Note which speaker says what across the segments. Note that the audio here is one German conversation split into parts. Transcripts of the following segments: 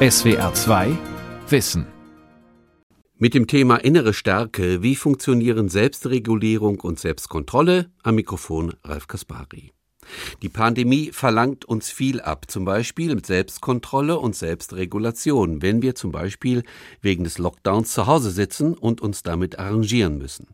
Speaker 1: SWR 2 Wissen.
Speaker 2: Mit dem Thema innere Stärke, wie funktionieren Selbstregulierung und Selbstkontrolle, am Mikrofon Ralf Kaspari. Die Pandemie verlangt uns viel ab, zum Beispiel mit Selbstkontrolle und Selbstregulation, wenn wir zum Beispiel wegen des Lockdowns zu Hause sitzen und uns damit arrangieren müssen.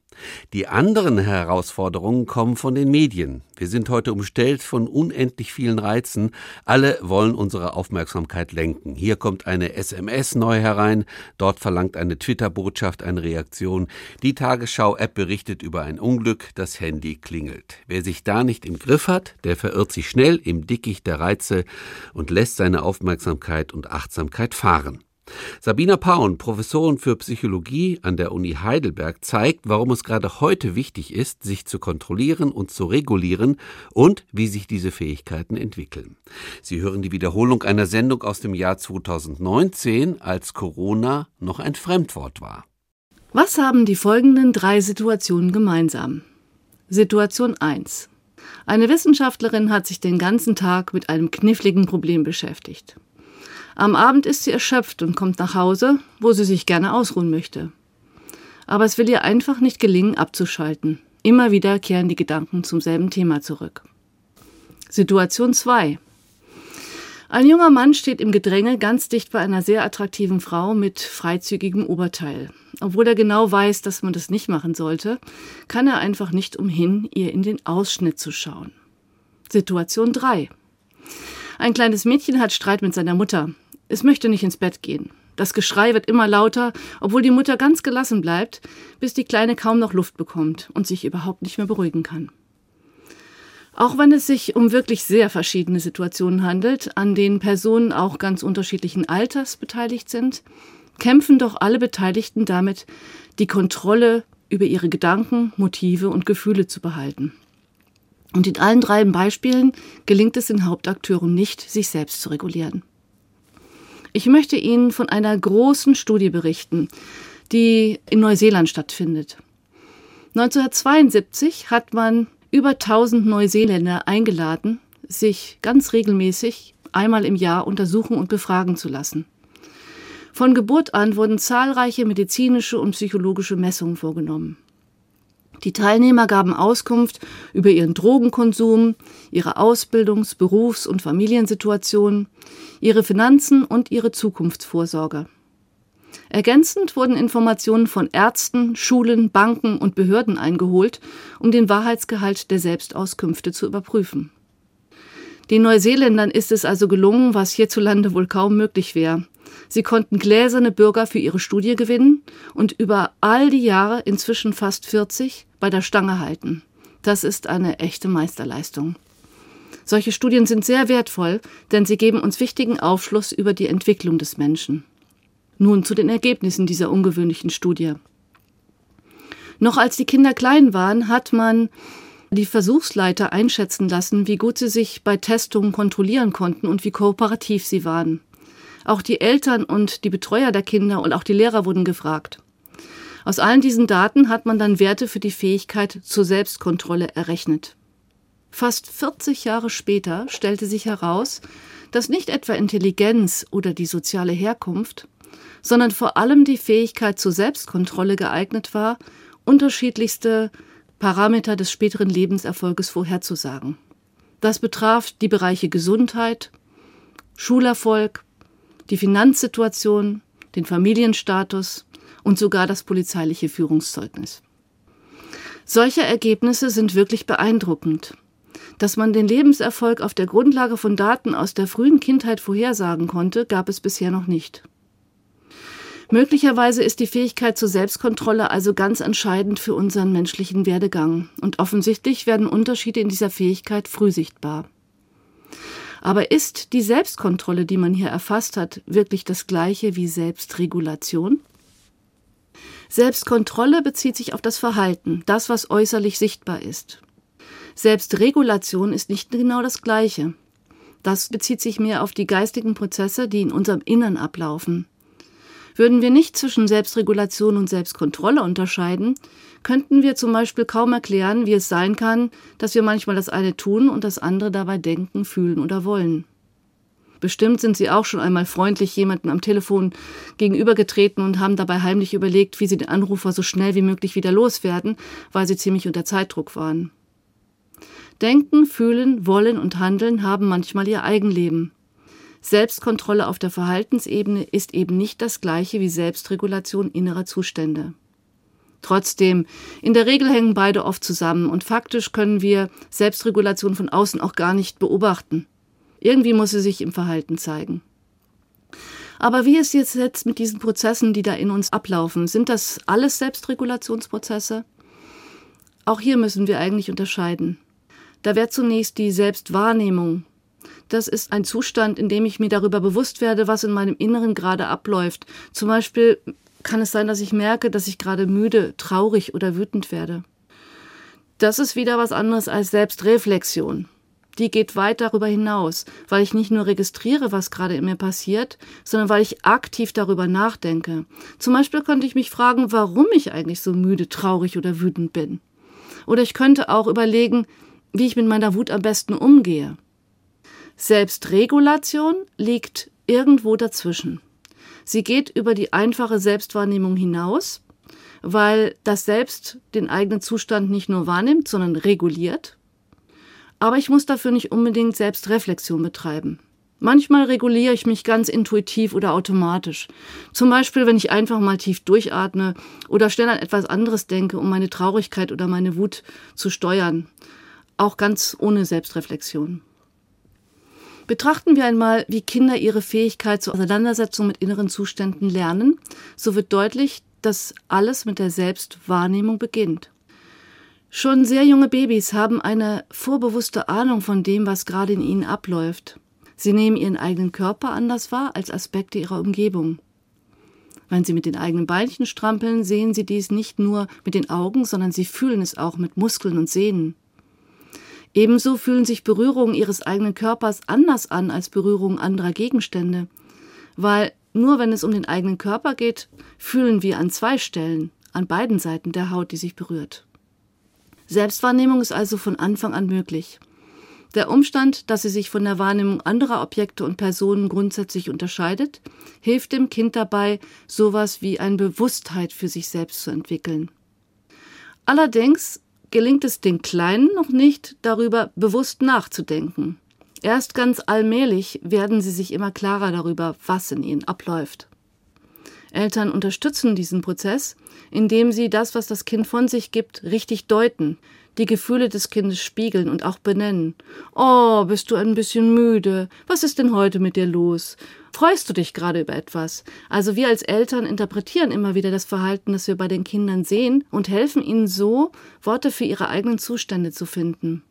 Speaker 2: Die anderen Herausforderungen kommen von den Medien. Wir sind heute umstellt von unendlich vielen Reizen. Alle wollen unsere Aufmerksamkeit lenken. Hier kommt eine SMS neu herein, dort verlangt eine Twitter-Botschaft eine Reaktion. Die Tagesschau-App berichtet über ein Unglück, das Handy klingelt. Wer sich da nicht im Griff hat, der verirrt sich schnell im Dickicht der Reize und lässt seine Aufmerksamkeit und Achtsamkeit fahren. Sabina Paun, Professorin für Psychologie an der Uni Heidelberg, zeigt, warum es gerade heute wichtig ist, sich zu kontrollieren und zu regulieren und wie sich diese Fähigkeiten entwickeln. Sie hören die Wiederholung einer Sendung aus dem Jahr 2019, als Corona noch ein Fremdwort war.
Speaker 3: Was haben die folgenden drei Situationen gemeinsam? Situation 1. Eine Wissenschaftlerin hat sich den ganzen Tag mit einem kniffligen Problem beschäftigt. Am Abend ist sie erschöpft und kommt nach Hause, wo sie sich gerne ausruhen möchte. Aber es will ihr einfach nicht gelingen, abzuschalten. Immer wieder kehren die Gedanken zum selben Thema zurück. Situation 2. Ein junger Mann steht im Gedränge ganz dicht bei einer sehr attraktiven Frau mit freizügigem Oberteil. Obwohl er genau weiß, dass man das nicht machen sollte, kann er einfach nicht umhin, ihr in den Ausschnitt zu schauen. Situation 3. Ein kleines Mädchen hat Streit mit seiner Mutter. Es möchte nicht ins Bett gehen. Das Geschrei wird immer lauter, obwohl die Mutter ganz gelassen bleibt, bis die Kleine kaum noch Luft bekommt und sich überhaupt nicht mehr beruhigen kann. Auch wenn es sich um wirklich sehr verschiedene Situationen handelt, an denen Personen auch ganz unterschiedlichen Alters beteiligt sind, kämpfen doch alle Beteiligten damit, die Kontrolle über ihre Gedanken, Motive und Gefühle zu behalten. Und in allen drei Beispielen gelingt es den Hauptakteuren nicht, sich selbst zu regulieren. Ich möchte Ihnen von einer großen Studie berichten, die in Neuseeland stattfindet. 1972 hat man über 1000 Neuseeländer eingeladen, sich ganz regelmäßig einmal im Jahr untersuchen und befragen zu lassen. Von Geburt an wurden zahlreiche medizinische und psychologische Messungen vorgenommen. Die Teilnehmer gaben Auskunft über ihren Drogenkonsum, ihre Ausbildungs-, Berufs- und Familiensituation, ihre Finanzen und ihre Zukunftsvorsorge. Ergänzend wurden Informationen von Ärzten, Schulen, Banken und Behörden eingeholt, um den Wahrheitsgehalt der Selbstauskünfte zu überprüfen. Den Neuseeländern ist es also gelungen, was hierzulande wohl kaum möglich wäre. Sie konnten gläserne Bürger für ihre Studie gewinnen und über all die Jahre, inzwischen fast 40, bei der Stange halten. Das ist eine echte Meisterleistung. Solche Studien sind sehr wertvoll, denn sie geben uns wichtigen Aufschluss über die Entwicklung des Menschen. Nun zu den Ergebnissen dieser ungewöhnlichen Studie. Noch als die Kinder klein waren, hat man die Versuchsleiter einschätzen lassen, wie gut sie sich bei Testungen kontrollieren konnten und wie kooperativ sie waren. Auch die Eltern und die Betreuer der Kinder und auch die Lehrer wurden gefragt. Aus allen diesen Daten hat man dann Werte für die Fähigkeit zur Selbstkontrolle errechnet. Fast 40 Jahre später stellte sich heraus, dass nicht etwa Intelligenz oder die soziale Herkunft, sondern vor allem die Fähigkeit zur Selbstkontrolle geeignet war, unterschiedlichste Parameter des späteren Lebenserfolges vorherzusagen. Das betraf die Bereiche Gesundheit, Schulerfolg, die Finanzsituation, den Familienstatus und sogar das polizeiliche Führungszeugnis. Solche Ergebnisse sind wirklich beeindruckend. Dass man den Lebenserfolg auf der Grundlage von Daten aus der frühen Kindheit vorhersagen konnte, gab es bisher noch nicht. Möglicherweise ist die Fähigkeit zur Selbstkontrolle also ganz entscheidend für unseren menschlichen Werdegang, und offensichtlich werden Unterschiede in dieser Fähigkeit früh sichtbar. Aber ist die Selbstkontrolle, die man hier erfasst hat, wirklich das gleiche wie Selbstregulation? Selbstkontrolle bezieht sich auf das Verhalten, das, was äußerlich sichtbar ist. Selbstregulation ist nicht genau das gleiche. Das bezieht sich mehr auf die geistigen Prozesse, die in unserem Innern ablaufen. Würden wir nicht zwischen Selbstregulation und Selbstkontrolle unterscheiden, könnten wir zum Beispiel kaum erklären, wie es sein kann, dass wir manchmal das eine tun und das andere dabei denken, fühlen oder wollen. Bestimmt sind Sie auch schon einmal freundlich jemandem am Telefon gegenübergetreten und haben dabei heimlich überlegt, wie Sie den Anrufer so schnell wie möglich wieder loswerden, weil Sie ziemlich unter Zeitdruck waren. Denken, fühlen, wollen und handeln haben manchmal ihr Eigenleben. Selbstkontrolle auf der Verhaltensebene ist eben nicht das gleiche wie Selbstregulation innerer Zustände. Trotzdem, in der Regel hängen beide oft zusammen und faktisch können wir Selbstregulation von außen auch gar nicht beobachten. Irgendwie muss sie sich im Verhalten zeigen. Aber wie ist es jetzt mit diesen Prozessen, die da in uns ablaufen? Sind das alles Selbstregulationsprozesse? Auch hier müssen wir eigentlich unterscheiden. Da wäre zunächst die Selbstwahrnehmung. Das ist ein Zustand, in dem ich mir darüber bewusst werde, was in meinem Inneren gerade abläuft. Zum Beispiel kann es sein, dass ich merke, dass ich gerade müde, traurig oder wütend werde. Das ist wieder was anderes als Selbstreflexion die geht weit darüber hinaus, weil ich nicht nur registriere, was gerade in mir passiert, sondern weil ich aktiv darüber nachdenke. Zum Beispiel könnte ich mich fragen, warum ich eigentlich so müde, traurig oder wütend bin. Oder ich könnte auch überlegen, wie ich mit meiner Wut am besten umgehe. Selbstregulation liegt irgendwo dazwischen. Sie geht über die einfache Selbstwahrnehmung hinaus, weil das Selbst den eigenen Zustand nicht nur wahrnimmt, sondern reguliert aber ich muss dafür nicht unbedingt Selbstreflexion betreiben. Manchmal reguliere ich mich ganz intuitiv oder automatisch. Zum Beispiel, wenn ich einfach mal tief durchatme oder schnell an etwas anderes denke, um meine Traurigkeit oder meine Wut zu steuern. Auch ganz ohne Selbstreflexion. Betrachten wir einmal, wie Kinder ihre Fähigkeit zur Auseinandersetzung mit inneren Zuständen lernen, so wird deutlich, dass alles mit der Selbstwahrnehmung beginnt. Schon sehr junge Babys haben eine vorbewusste Ahnung von dem, was gerade in ihnen abläuft. Sie nehmen ihren eigenen Körper anders wahr als Aspekte ihrer Umgebung. Wenn sie mit den eigenen Beinchen strampeln, sehen sie dies nicht nur mit den Augen, sondern sie fühlen es auch mit Muskeln und Sehnen. Ebenso fühlen sich Berührungen ihres eigenen Körpers anders an als Berührungen anderer Gegenstände, weil nur wenn es um den eigenen Körper geht, fühlen wir an zwei Stellen, an beiden Seiten der Haut, die sich berührt. Selbstwahrnehmung ist also von Anfang an möglich. Der Umstand, dass sie sich von der Wahrnehmung anderer Objekte und Personen grundsätzlich unterscheidet, hilft dem Kind dabei, sowas wie eine Bewusstheit für sich selbst zu entwickeln. Allerdings gelingt es den Kleinen noch nicht, darüber bewusst nachzudenken. Erst ganz allmählich werden sie sich immer klarer darüber, was in ihnen abläuft. Eltern unterstützen diesen Prozess, indem sie das, was das Kind von sich gibt, richtig deuten, die Gefühle des Kindes spiegeln und auch benennen. Oh, bist du ein bisschen müde? Was ist denn heute mit dir los? Freust du dich gerade über etwas? Also wir als Eltern interpretieren immer wieder das Verhalten, das wir bei den Kindern sehen und helfen ihnen so, Worte für ihre eigenen Zustände zu finden.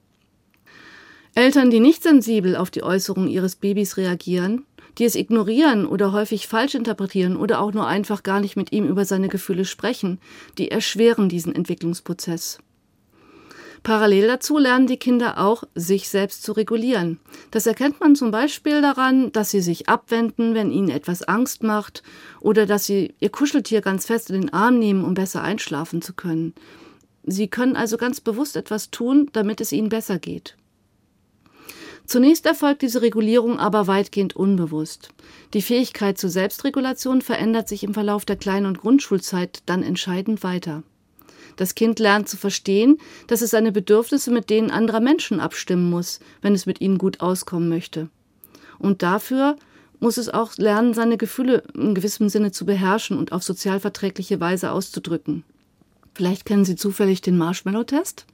Speaker 3: Eltern, die nicht sensibel auf die Äußerungen ihres Babys reagieren, die es ignorieren oder häufig falsch interpretieren oder auch nur einfach gar nicht mit ihm über seine Gefühle sprechen, die erschweren diesen Entwicklungsprozess. Parallel dazu lernen die Kinder auch, sich selbst zu regulieren. Das erkennt man zum Beispiel daran, dass sie sich abwenden, wenn ihnen etwas Angst macht, oder dass sie ihr Kuscheltier ganz fest in den Arm nehmen, um besser einschlafen zu können. Sie können also ganz bewusst etwas tun, damit es ihnen besser geht. Zunächst erfolgt diese Regulierung aber weitgehend unbewusst. Die Fähigkeit zur Selbstregulation verändert sich im Verlauf der Klein- und Grundschulzeit dann entscheidend weiter. Das Kind lernt zu verstehen, dass es seine Bedürfnisse mit denen anderer Menschen abstimmen muss, wenn es mit ihnen gut auskommen möchte. Und dafür muss es auch lernen, seine Gefühle in gewissem Sinne zu beherrschen und auf sozialverträgliche Weise auszudrücken. Vielleicht kennen Sie zufällig den Marshmallow-Test?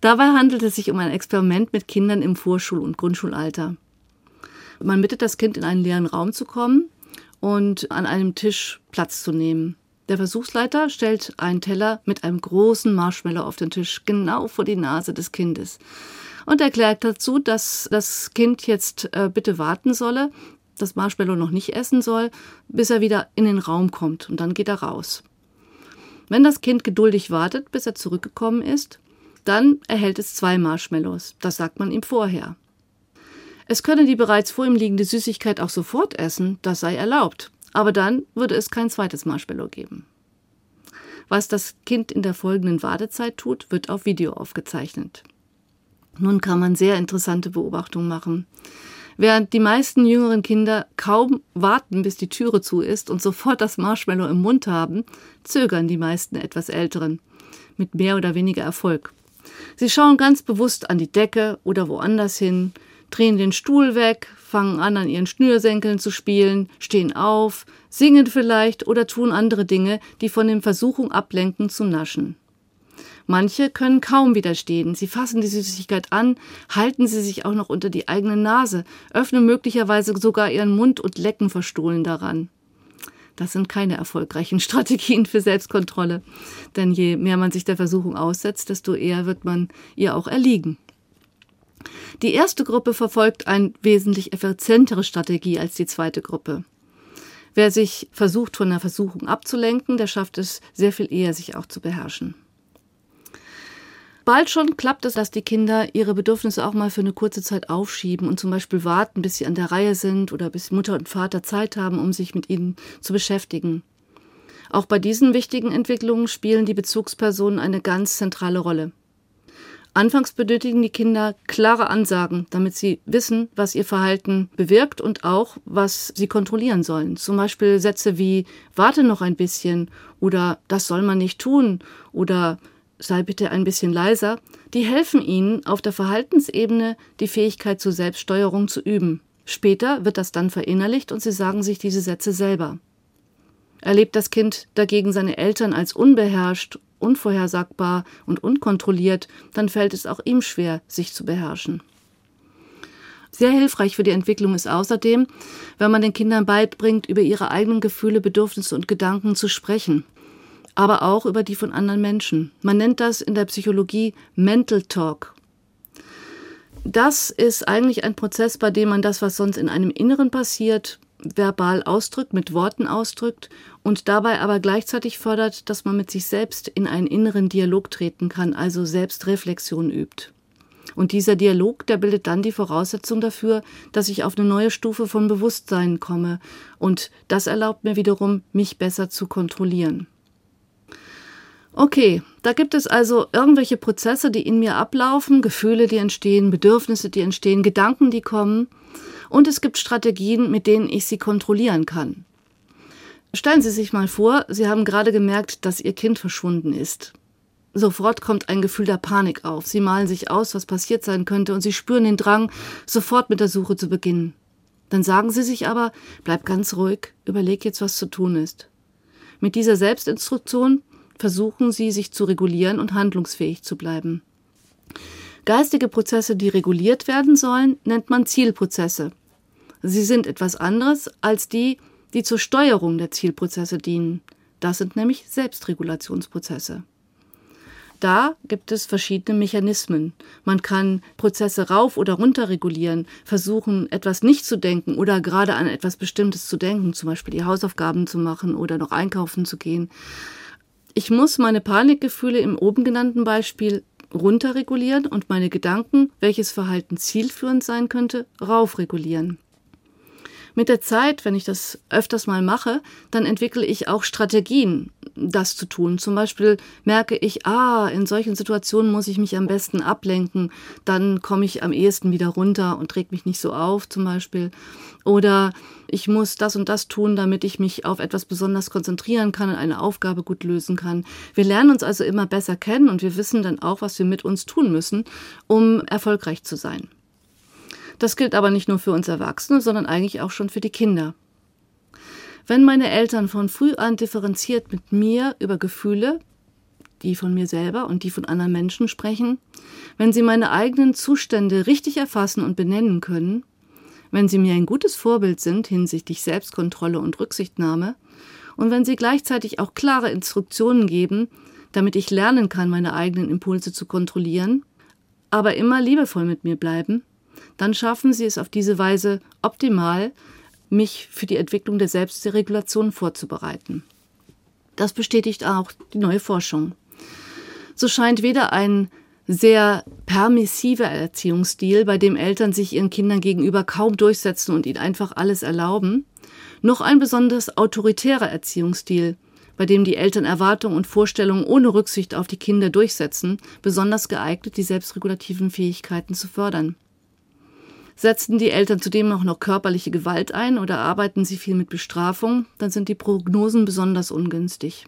Speaker 3: Dabei handelt es sich um ein Experiment mit Kindern im Vorschul- und Grundschulalter. Man bittet das Kind in einen leeren Raum zu kommen und an einem Tisch Platz zu nehmen. Der Versuchsleiter stellt einen Teller mit einem großen Marshmallow auf den Tisch, genau vor die Nase des Kindes. Und erklärt dazu, dass das Kind jetzt äh, bitte warten solle, das Marshmallow noch nicht essen soll, bis er wieder in den Raum kommt und dann geht er raus. Wenn das Kind geduldig wartet, bis er zurückgekommen ist, dann erhält es zwei Marshmallows. Das sagt man ihm vorher. Es könne die bereits vor ihm liegende Süßigkeit auch sofort essen, das sei erlaubt. Aber dann würde es kein zweites Marshmallow geben. Was das Kind in der folgenden Wartezeit tut, wird auf Video aufgezeichnet. Nun kann man sehr interessante Beobachtungen machen. Während die meisten jüngeren Kinder kaum warten, bis die Türe zu ist und sofort das Marshmallow im Mund haben, zögern die meisten etwas Älteren. Mit mehr oder weniger Erfolg. Sie schauen ganz bewusst an die Decke oder woanders hin, drehen den Stuhl weg, fangen an, an ihren Schnürsenkeln zu spielen, stehen auf, singen vielleicht oder tun andere Dinge, die von den Versuchung ablenken zu naschen. Manche können kaum widerstehen. Sie fassen die Süßigkeit an, halten sie sich auch noch unter die eigene Nase, öffnen möglicherweise sogar ihren Mund und lecken verstohlen daran. Das sind keine erfolgreichen Strategien für Selbstkontrolle, denn je mehr man sich der Versuchung aussetzt, desto eher wird man ihr auch erliegen. Die erste Gruppe verfolgt eine wesentlich effizientere Strategie als die zweite Gruppe. Wer sich versucht, von der Versuchung abzulenken, der schafft es sehr viel eher, sich auch zu beherrschen. Bald schon klappt es, dass die Kinder ihre Bedürfnisse auch mal für eine kurze Zeit aufschieben und zum Beispiel warten, bis sie an der Reihe sind oder bis Mutter und Vater Zeit haben, um sich mit ihnen zu beschäftigen. Auch bei diesen wichtigen Entwicklungen spielen die Bezugspersonen eine ganz zentrale Rolle. Anfangs benötigen die Kinder klare Ansagen, damit sie wissen, was ihr Verhalten bewirkt und auch, was sie kontrollieren sollen. Zum Beispiel Sätze wie Warte noch ein bisschen oder Das soll man nicht tun oder sei bitte ein bisschen leiser, die helfen ihnen, auf der Verhaltensebene die Fähigkeit zur Selbststeuerung zu üben. Später wird das dann verinnerlicht und sie sagen sich diese Sätze selber. Erlebt das Kind dagegen seine Eltern als unbeherrscht, unvorhersagbar und unkontrolliert, dann fällt es auch ihm schwer, sich zu beherrschen. Sehr hilfreich für die Entwicklung ist außerdem, wenn man den Kindern beibringt, über ihre eigenen Gefühle, Bedürfnisse und Gedanken zu sprechen aber auch über die von anderen Menschen. Man nennt das in der Psychologie Mental Talk. Das ist eigentlich ein Prozess, bei dem man das, was sonst in einem Inneren passiert, verbal ausdrückt, mit Worten ausdrückt und dabei aber gleichzeitig fördert, dass man mit sich selbst in einen inneren Dialog treten kann, also Selbstreflexion übt. Und dieser Dialog, der bildet dann die Voraussetzung dafür, dass ich auf eine neue Stufe von Bewusstsein komme. Und das erlaubt mir wiederum, mich besser zu kontrollieren. Okay, da gibt es also irgendwelche Prozesse, die in mir ablaufen, Gefühle, die entstehen, Bedürfnisse, die entstehen, Gedanken, die kommen. Und es gibt Strategien, mit denen ich sie kontrollieren kann. Stellen Sie sich mal vor, Sie haben gerade gemerkt, dass Ihr Kind verschwunden ist. Sofort kommt ein Gefühl der Panik auf. Sie malen sich aus, was passiert sein könnte, und Sie spüren den Drang, sofort mit der Suche zu beginnen. Dann sagen Sie sich aber, bleib ganz ruhig, überleg jetzt, was zu tun ist. Mit dieser Selbstinstruktion versuchen sie, sich zu regulieren und handlungsfähig zu bleiben. Geistige Prozesse, die reguliert werden sollen, nennt man Zielprozesse. Sie sind etwas anderes als die, die zur Steuerung der Zielprozesse dienen. Das sind nämlich Selbstregulationsprozesse. Da gibt es verschiedene Mechanismen. Man kann Prozesse rauf oder runter regulieren, versuchen, etwas nicht zu denken oder gerade an etwas Bestimmtes zu denken, zum Beispiel die Hausaufgaben zu machen oder noch einkaufen zu gehen. Ich muss meine Panikgefühle im oben genannten Beispiel runterregulieren und meine Gedanken, welches Verhalten zielführend sein könnte, raufregulieren. Mit der Zeit, wenn ich das öfters mal mache, dann entwickle ich auch Strategien, das zu tun. Zum Beispiel merke ich, ah, in solchen Situationen muss ich mich am besten ablenken, dann komme ich am ehesten wieder runter und reg mich nicht so auf, zum Beispiel. Oder ich muss das und das tun, damit ich mich auf etwas besonders konzentrieren kann und eine Aufgabe gut lösen kann. Wir lernen uns also immer besser kennen und wir wissen dann auch, was wir mit uns tun müssen, um erfolgreich zu sein. Das gilt aber nicht nur für uns Erwachsene, sondern eigentlich auch schon für die Kinder. Wenn meine Eltern von früh an differenziert mit mir über Gefühle, die von mir selber und die von anderen Menschen sprechen, wenn sie meine eigenen Zustände richtig erfassen und benennen können, wenn sie mir ein gutes Vorbild sind hinsichtlich Selbstkontrolle und Rücksichtnahme, und wenn sie gleichzeitig auch klare Instruktionen geben, damit ich lernen kann, meine eigenen Impulse zu kontrollieren, aber immer liebevoll mit mir bleiben, dann schaffen sie es auf diese Weise optimal, mich für die Entwicklung der Selbstregulation vorzubereiten. Das bestätigt auch die neue Forschung. So scheint weder ein sehr permissiver Erziehungsstil, bei dem Eltern sich ihren Kindern gegenüber kaum durchsetzen und ihnen einfach alles erlauben, noch ein besonders autoritärer Erziehungsstil, bei dem die Eltern Erwartungen und Vorstellungen ohne Rücksicht auf die Kinder durchsetzen, besonders geeignet, die selbstregulativen Fähigkeiten zu fördern. Setzen die Eltern zudem auch noch körperliche Gewalt ein oder arbeiten sie viel mit Bestrafung, dann sind die Prognosen besonders ungünstig.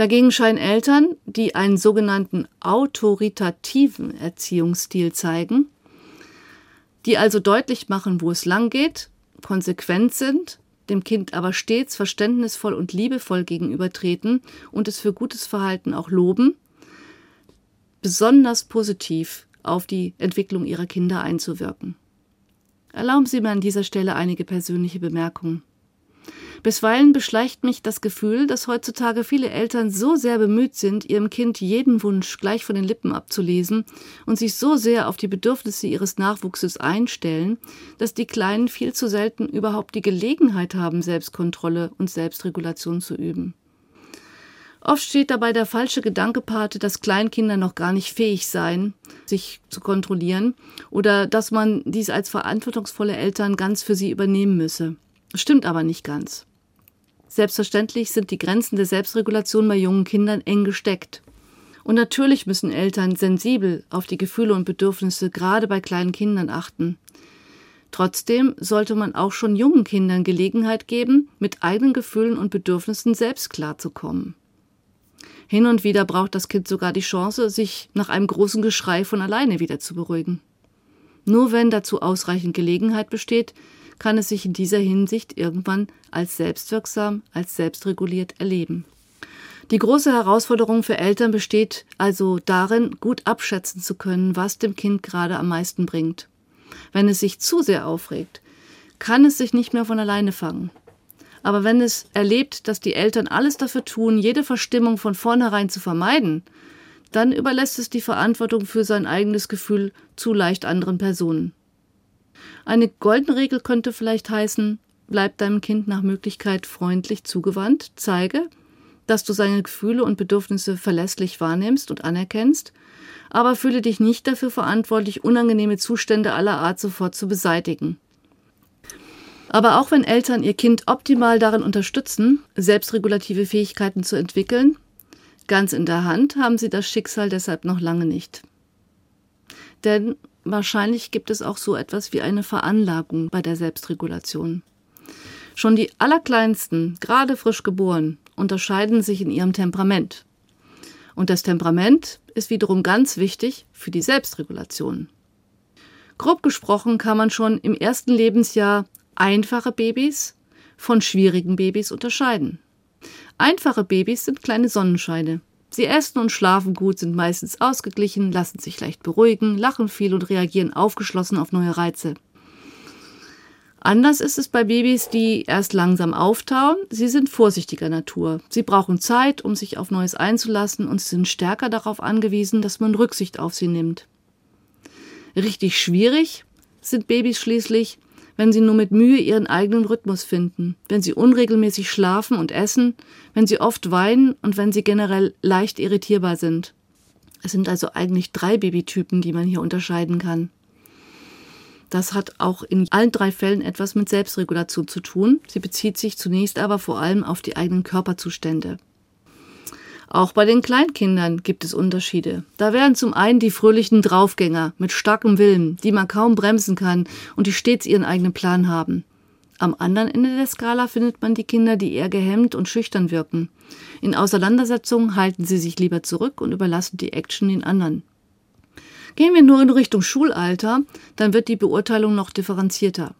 Speaker 3: Dagegen scheinen Eltern, die einen sogenannten autoritativen Erziehungsstil zeigen, die also deutlich machen, wo es lang geht, konsequent sind, dem Kind aber stets verständnisvoll und liebevoll gegenübertreten und es für gutes Verhalten auch loben, besonders positiv auf die Entwicklung ihrer Kinder einzuwirken. Erlauben Sie mir an dieser Stelle einige persönliche Bemerkungen. Bisweilen beschleicht mich das Gefühl, dass heutzutage viele Eltern so sehr bemüht sind, ihrem Kind jeden Wunsch gleich von den Lippen abzulesen und sich so sehr auf die Bedürfnisse ihres Nachwuchses einstellen, dass die Kleinen viel zu selten überhaupt die Gelegenheit haben, Selbstkontrolle und Selbstregulation zu üben. Oft steht dabei der falsche Gedanke Pate, dass Kleinkinder noch gar nicht fähig seien, sich zu kontrollieren oder dass man dies als verantwortungsvolle Eltern ganz für sie übernehmen müsse. Stimmt aber nicht ganz. Selbstverständlich sind die Grenzen der Selbstregulation bei jungen Kindern eng gesteckt. Und natürlich müssen Eltern sensibel auf die Gefühle und Bedürfnisse gerade bei kleinen Kindern achten. Trotzdem sollte man auch schon jungen Kindern Gelegenheit geben, mit eigenen Gefühlen und Bedürfnissen selbst klarzukommen. Hin und wieder braucht das Kind sogar die Chance, sich nach einem großen Geschrei von alleine wieder zu beruhigen. Nur wenn dazu ausreichend Gelegenheit besteht, kann es sich in dieser Hinsicht irgendwann als selbstwirksam, als selbstreguliert erleben. Die große Herausforderung für Eltern besteht also darin, gut abschätzen zu können, was dem Kind gerade am meisten bringt. Wenn es sich zu sehr aufregt, kann es sich nicht mehr von alleine fangen. Aber wenn es erlebt, dass die Eltern alles dafür tun, jede Verstimmung von vornherein zu vermeiden, dann überlässt es die Verantwortung für sein eigenes Gefühl zu leicht anderen Personen. Eine goldene Regel könnte vielleicht heißen, bleib deinem Kind nach Möglichkeit freundlich zugewandt, zeige, dass du seine Gefühle und Bedürfnisse verlässlich wahrnimmst und anerkennst, aber fühle dich nicht dafür verantwortlich, unangenehme Zustände aller Art sofort zu beseitigen. Aber auch wenn Eltern ihr Kind optimal darin unterstützen, selbstregulative Fähigkeiten zu entwickeln, ganz in der Hand haben sie das Schicksal deshalb noch lange nicht. Denn wahrscheinlich gibt es auch so etwas wie eine Veranlagung bei der Selbstregulation. Schon die Allerkleinsten, gerade frisch geboren, unterscheiden sich in ihrem Temperament. Und das Temperament ist wiederum ganz wichtig für die Selbstregulation. Grob gesprochen kann man schon im ersten Lebensjahr einfache Babys von schwierigen Babys unterscheiden. Einfache Babys sind kleine Sonnenscheine. Sie essen und schlafen gut, sind meistens ausgeglichen, lassen sich leicht beruhigen, lachen viel und reagieren aufgeschlossen auf neue Reize. Anders ist es bei Babys, die erst langsam auftauen. Sie sind vorsichtiger Natur. Sie brauchen Zeit, um sich auf Neues einzulassen und sind stärker darauf angewiesen, dass man Rücksicht auf sie nimmt. Richtig schwierig sind Babys schließlich, wenn sie nur mit Mühe ihren eigenen Rhythmus finden, wenn sie unregelmäßig schlafen und essen, wenn sie oft weinen und wenn sie generell leicht irritierbar sind. Es sind also eigentlich drei Babytypen, die man hier unterscheiden kann. Das hat auch in allen drei Fällen etwas mit Selbstregulation zu tun. Sie bezieht sich zunächst aber vor allem auf die eigenen Körperzustände. Auch bei den Kleinkindern gibt es Unterschiede. Da wären zum einen die fröhlichen Draufgänger mit starkem Willen, die man kaum bremsen kann und die stets ihren eigenen Plan haben. Am anderen Ende der Skala findet man die Kinder, die eher gehemmt und schüchtern wirken. In Auseinandersetzungen halten sie sich lieber zurück und überlassen die Action den anderen. Gehen wir nur in Richtung Schulalter, dann wird die Beurteilung noch differenzierter.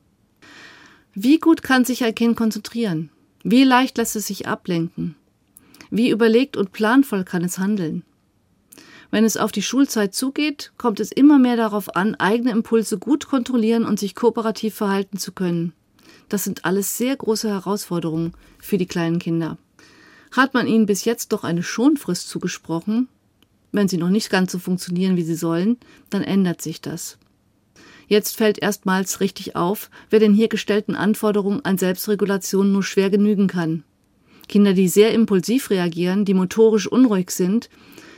Speaker 3: Wie gut kann sich ein Kind konzentrieren? Wie leicht lässt es sich ablenken? Wie überlegt und planvoll kann es handeln? Wenn es auf die Schulzeit zugeht, kommt es immer mehr darauf an, eigene Impulse gut kontrollieren und sich kooperativ verhalten zu können. Das sind alles sehr große Herausforderungen für die kleinen Kinder. Hat man ihnen bis jetzt doch eine Schonfrist zugesprochen, wenn sie noch nicht ganz so funktionieren, wie sie sollen, dann ändert sich das. Jetzt fällt erstmals richtig auf, wer den hier gestellten Anforderungen an Selbstregulation nur schwer genügen kann. Kinder, die sehr impulsiv reagieren, die motorisch unruhig sind,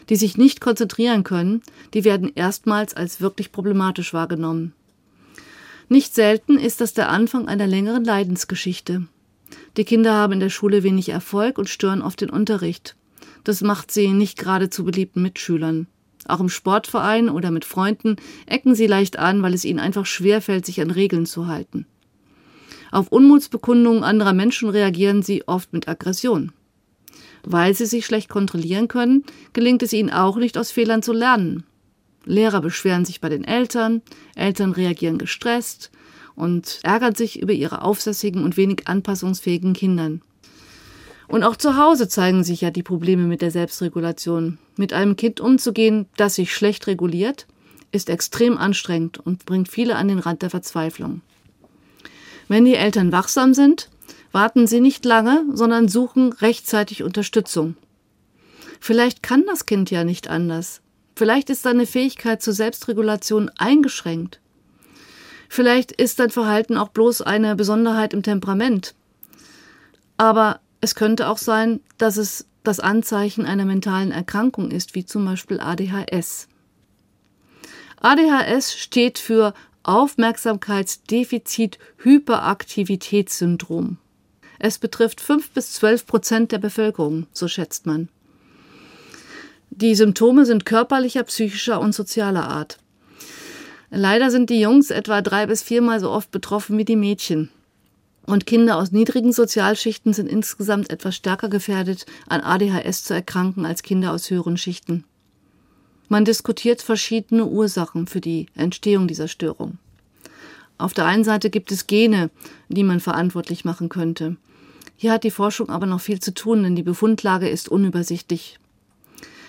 Speaker 3: die sich nicht konzentrieren können, die werden erstmals als wirklich problematisch wahrgenommen. Nicht selten ist das der Anfang einer längeren Leidensgeschichte. Die Kinder haben in der Schule wenig Erfolg und stören oft den Unterricht. Das macht sie nicht gerade zu beliebten Mitschülern. Auch im Sportverein oder mit Freunden ecken sie leicht an, weil es ihnen einfach schwerfällt, sich an Regeln zu halten. Auf Unmutsbekundungen anderer Menschen reagieren sie oft mit Aggression. Weil sie sich schlecht kontrollieren können, gelingt es ihnen auch nicht, aus Fehlern zu lernen. Lehrer beschweren sich bei den Eltern, Eltern reagieren gestresst und ärgern sich über ihre aufsässigen und wenig anpassungsfähigen Kindern. Und auch zu Hause zeigen sich ja die Probleme mit der Selbstregulation. Mit einem Kind umzugehen, das sich schlecht reguliert, ist extrem anstrengend und bringt viele an den Rand der Verzweiflung. Wenn die Eltern wachsam sind, warten sie nicht lange, sondern suchen rechtzeitig Unterstützung. Vielleicht kann das Kind ja nicht anders. Vielleicht ist seine Fähigkeit zur Selbstregulation eingeschränkt. Vielleicht ist sein Verhalten auch bloß eine Besonderheit im Temperament. Aber es könnte auch sein, dass es das Anzeichen einer mentalen Erkrankung ist, wie zum Beispiel ADHS. ADHS steht für Aufmerksamkeitsdefizit-Hyperaktivitätssyndrom. Es betrifft fünf bis zwölf Prozent der Bevölkerung, so schätzt man. Die Symptome sind körperlicher, psychischer und sozialer Art. Leider sind die Jungs etwa drei bis viermal so oft betroffen wie die Mädchen. Und Kinder aus niedrigen Sozialschichten sind insgesamt etwas stärker gefährdet, an ADHS zu erkranken als Kinder aus höheren Schichten. Man diskutiert verschiedene Ursachen für die Entstehung dieser Störung. Auf der einen Seite gibt es Gene, die man verantwortlich machen könnte. Hier hat die Forschung aber noch viel zu tun, denn die Befundlage ist unübersichtlich.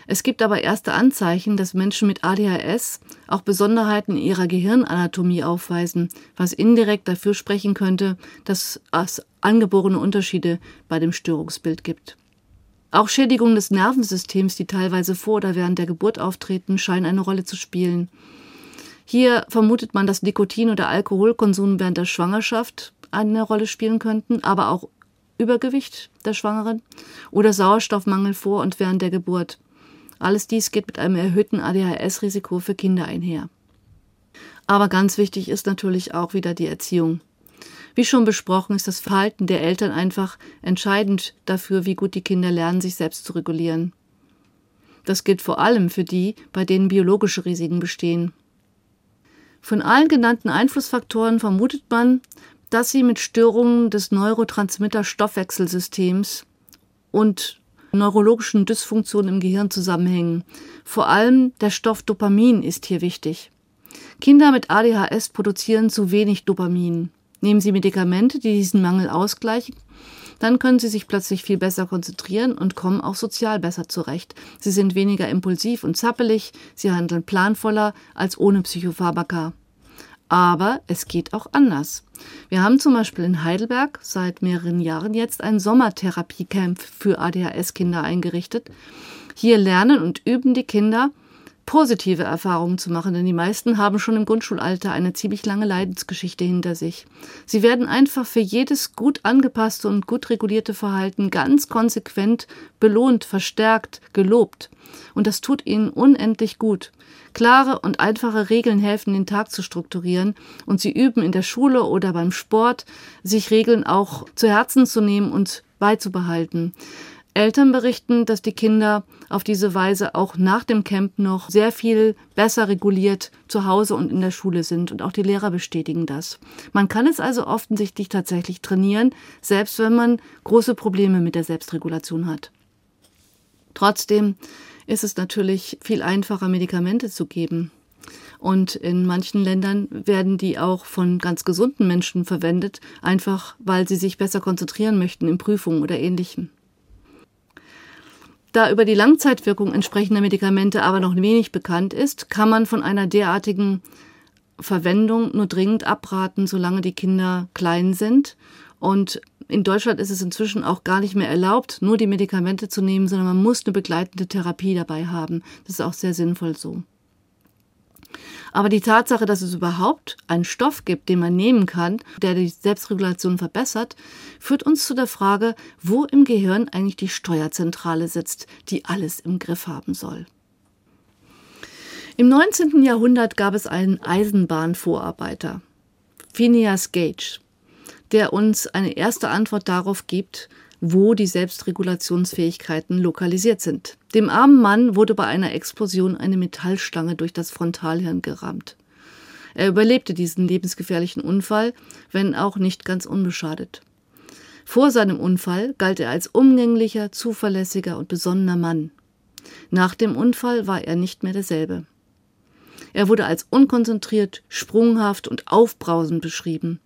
Speaker 3: Es gibt aber erste Anzeichen, dass Menschen mit ADHS auch Besonderheiten in ihrer Gehirnanatomie aufweisen, was indirekt dafür sprechen könnte, dass es angeborene Unterschiede bei dem Störungsbild gibt. Auch Schädigungen des Nervensystems, die teilweise vor oder während der Geburt auftreten, scheinen eine Rolle zu spielen. Hier vermutet man, dass Nikotin oder Alkoholkonsum während der Schwangerschaft eine Rolle spielen könnten, aber auch Übergewicht der Schwangeren oder Sauerstoffmangel vor und während der Geburt. Alles dies geht mit einem erhöhten ADHS-Risiko für Kinder einher. Aber ganz wichtig ist natürlich auch wieder die Erziehung. Wie schon besprochen, ist das Verhalten der Eltern einfach entscheidend dafür, wie gut die Kinder lernen, sich selbst zu regulieren. Das gilt vor allem für die, bei denen biologische Risiken bestehen. Von allen genannten Einflussfaktoren vermutet man, dass sie mit Störungen des Neurotransmitter-Stoffwechselsystems und neurologischen Dysfunktionen im Gehirn zusammenhängen. Vor allem der Stoff Dopamin ist hier wichtig. Kinder mit ADHS produzieren zu wenig Dopamin. Nehmen Sie Medikamente, die diesen Mangel ausgleichen, dann können Sie sich plötzlich viel besser konzentrieren und kommen auch sozial besser zurecht. Sie sind weniger impulsiv und zappelig, Sie handeln planvoller als ohne Psychopharmaka. Aber es geht auch anders. Wir haben zum Beispiel in Heidelberg seit mehreren Jahren jetzt ein Sommertherapiecamp für ADHS-Kinder eingerichtet. Hier lernen und üben die Kinder, positive Erfahrungen zu machen, denn die meisten haben schon im Grundschulalter eine ziemlich lange Leidensgeschichte hinter sich. Sie werden einfach für jedes gut angepasste und gut regulierte Verhalten ganz konsequent belohnt, verstärkt, gelobt. Und das tut ihnen unendlich gut. Klare und einfache Regeln helfen, den Tag zu strukturieren, und sie üben in der Schule oder beim Sport, sich Regeln auch zu Herzen zu nehmen und beizubehalten. Eltern berichten, dass die Kinder auf diese Weise auch nach dem Camp noch sehr viel besser reguliert zu Hause und in der Schule sind und auch die Lehrer bestätigen das. Man kann es also offensichtlich tatsächlich trainieren, selbst wenn man große Probleme mit der Selbstregulation hat. Trotzdem ist es natürlich viel einfacher, Medikamente zu geben. Und in manchen Ländern werden die auch von ganz gesunden Menschen verwendet, einfach weil sie sich besser konzentrieren möchten in Prüfungen oder ähnlichem. Da über die Langzeitwirkung entsprechender Medikamente aber noch wenig bekannt ist, kann man von einer derartigen Verwendung nur dringend abraten, solange die Kinder klein sind. Und in Deutschland ist es inzwischen auch gar nicht mehr erlaubt, nur die Medikamente zu nehmen, sondern man muss eine begleitende Therapie dabei haben. Das ist auch sehr sinnvoll so. Aber die Tatsache, dass es überhaupt einen Stoff gibt, den man nehmen kann, der die Selbstregulation verbessert, führt uns zu der Frage, wo im Gehirn eigentlich die Steuerzentrale sitzt, die alles im Griff haben soll. Im 19. Jahrhundert gab es einen Eisenbahnvorarbeiter, Phineas Gage, der uns eine erste Antwort darauf gibt, wo die Selbstregulationsfähigkeiten lokalisiert sind. Dem armen Mann wurde bei einer Explosion eine Metallstange durch das Frontalhirn gerammt. Er überlebte diesen lebensgefährlichen Unfall, wenn auch nicht ganz unbeschadet. Vor seinem Unfall galt er als umgänglicher, zuverlässiger und besonnener Mann. Nach dem Unfall war er nicht mehr derselbe. Er wurde als unkonzentriert, sprunghaft und aufbrausend beschrieben.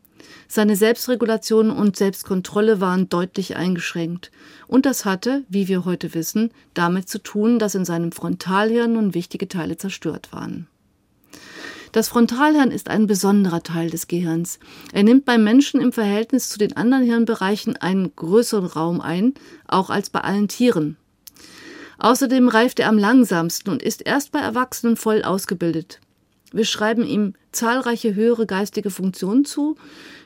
Speaker 3: Seine Selbstregulation und Selbstkontrolle waren deutlich eingeschränkt. Und das hatte, wie wir heute wissen, damit zu tun, dass in seinem Frontalhirn nun wichtige Teile zerstört waren. Das Frontalhirn ist ein besonderer Teil des Gehirns. Er nimmt beim Menschen im Verhältnis zu den anderen Hirnbereichen einen größeren Raum ein, auch als bei allen Tieren. Außerdem reift er am langsamsten und ist erst bei Erwachsenen voll ausgebildet. Wir schreiben ihm zahlreiche höhere geistige Funktionen zu,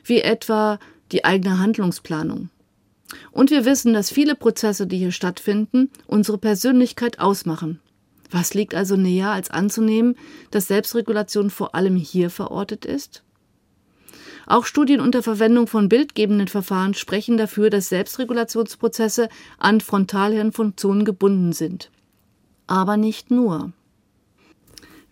Speaker 3: wie etwa die eigene Handlungsplanung. Und wir wissen, dass viele Prozesse, die hier stattfinden, unsere Persönlichkeit ausmachen. Was liegt also näher, als anzunehmen, dass Selbstregulation vor allem hier verortet ist? Auch Studien unter Verwendung von bildgebenden Verfahren sprechen dafür, dass Selbstregulationsprozesse an Frontalhirnfunktionen gebunden sind. Aber nicht nur.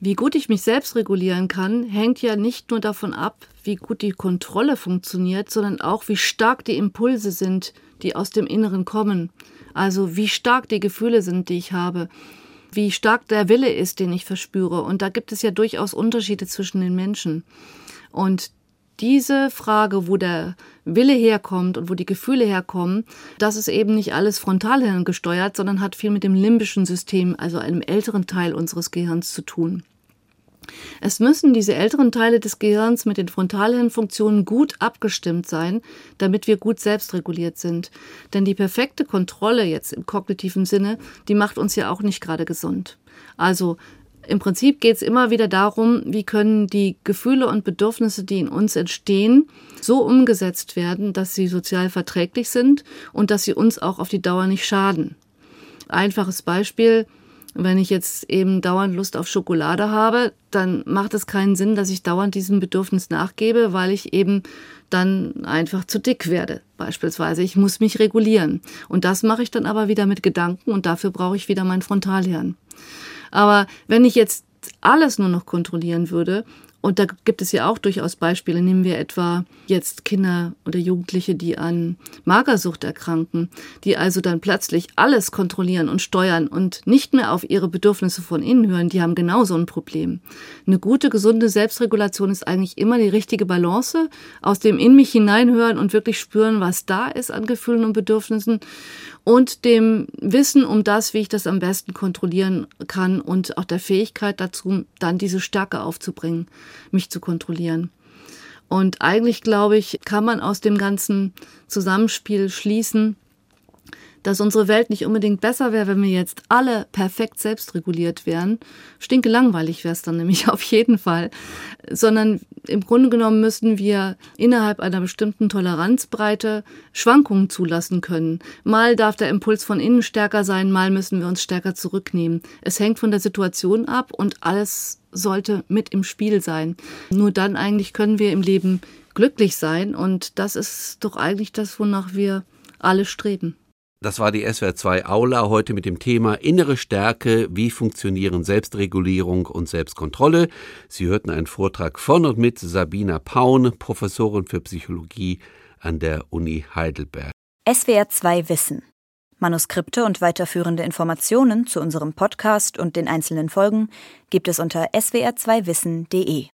Speaker 3: Wie gut ich mich selbst regulieren kann, hängt ja nicht nur davon ab, wie gut die Kontrolle funktioniert, sondern auch, wie stark die Impulse sind, die aus dem Inneren kommen. Also wie stark die Gefühle sind, die ich habe, wie stark der Wille ist, den ich verspüre. Und da gibt es ja durchaus Unterschiede zwischen den Menschen. Und diese Frage, wo der Wille herkommt und wo die Gefühle herkommen, das ist eben nicht alles Frontalhirn gesteuert, sondern hat viel mit dem limbischen System, also einem älteren Teil unseres Gehirns zu tun. Es müssen diese älteren Teile des Gehirns mit den Frontalhirnfunktionen gut abgestimmt sein, damit wir gut selbstreguliert sind. Denn die perfekte Kontrolle jetzt im kognitiven Sinne, die macht uns ja auch nicht gerade gesund. Also im Prinzip geht es immer wieder darum, wie können die Gefühle und Bedürfnisse, die in uns entstehen, so umgesetzt werden, dass sie sozial verträglich sind und dass sie uns auch auf die Dauer nicht schaden. Einfaches Beispiel, wenn ich jetzt eben dauernd Lust auf Schokolade habe, dann macht es keinen Sinn, dass ich dauernd diesem Bedürfnis nachgebe, weil ich eben dann einfach zu dick werde. Beispielsweise, ich muss mich regulieren. Und das mache ich dann aber wieder mit Gedanken und dafür brauche ich wieder mein Frontalhirn. Aber wenn ich jetzt alles nur noch kontrollieren würde, und da gibt es ja auch durchaus Beispiele. Nehmen wir etwa jetzt Kinder oder Jugendliche, die an Magersucht erkranken, die also dann plötzlich alles kontrollieren und steuern und nicht mehr auf ihre Bedürfnisse von innen hören. Die haben genauso ein Problem. Eine gute, gesunde Selbstregulation ist eigentlich immer die richtige Balance aus dem in mich hineinhören und wirklich spüren, was da ist an Gefühlen und Bedürfnissen und dem Wissen um das, wie ich das am besten kontrollieren kann und auch der Fähigkeit dazu, dann diese Stärke aufzubringen, mich zu kontrollieren. Und eigentlich, glaube ich, kann man aus dem ganzen Zusammenspiel schließen, dass unsere Welt nicht unbedingt besser wäre, wenn wir jetzt alle perfekt selbstreguliert wären. Stinke langweilig wäre es dann nämlich auf jeden Fall. Sondern im Grunde genommen müssten wir innerhalb einer bestimmten Toleranzbreite Schwankungen zulassen können. Mal darf der Impuls von innen stärker sein, mal müssen wir uns stärker zurücknehmen. Es hängt von der Situation ab und alles sollte mit im Spiel sein. Nur dann eigentlich können wir im Leben glücklich sein und das ist doch eigentlich das, wonach wir alle streben.
Speaker 2: Das war die SWR 2 Aula heute mit dem Thema Innere Stärke, wie funktionieren Selbstregulierung und Selbstkontrolle. Sie hörten einen Vortrag von und mit Sabina Paun, Professorin für Psychologie an der Uni Heidelberg.
Speaker 4: SWR 2 Wissen. Manuskripte und weiterführende Informationen zu unserem Podcast und den einzelnen Folgen gibt es unter swr2wissen.de.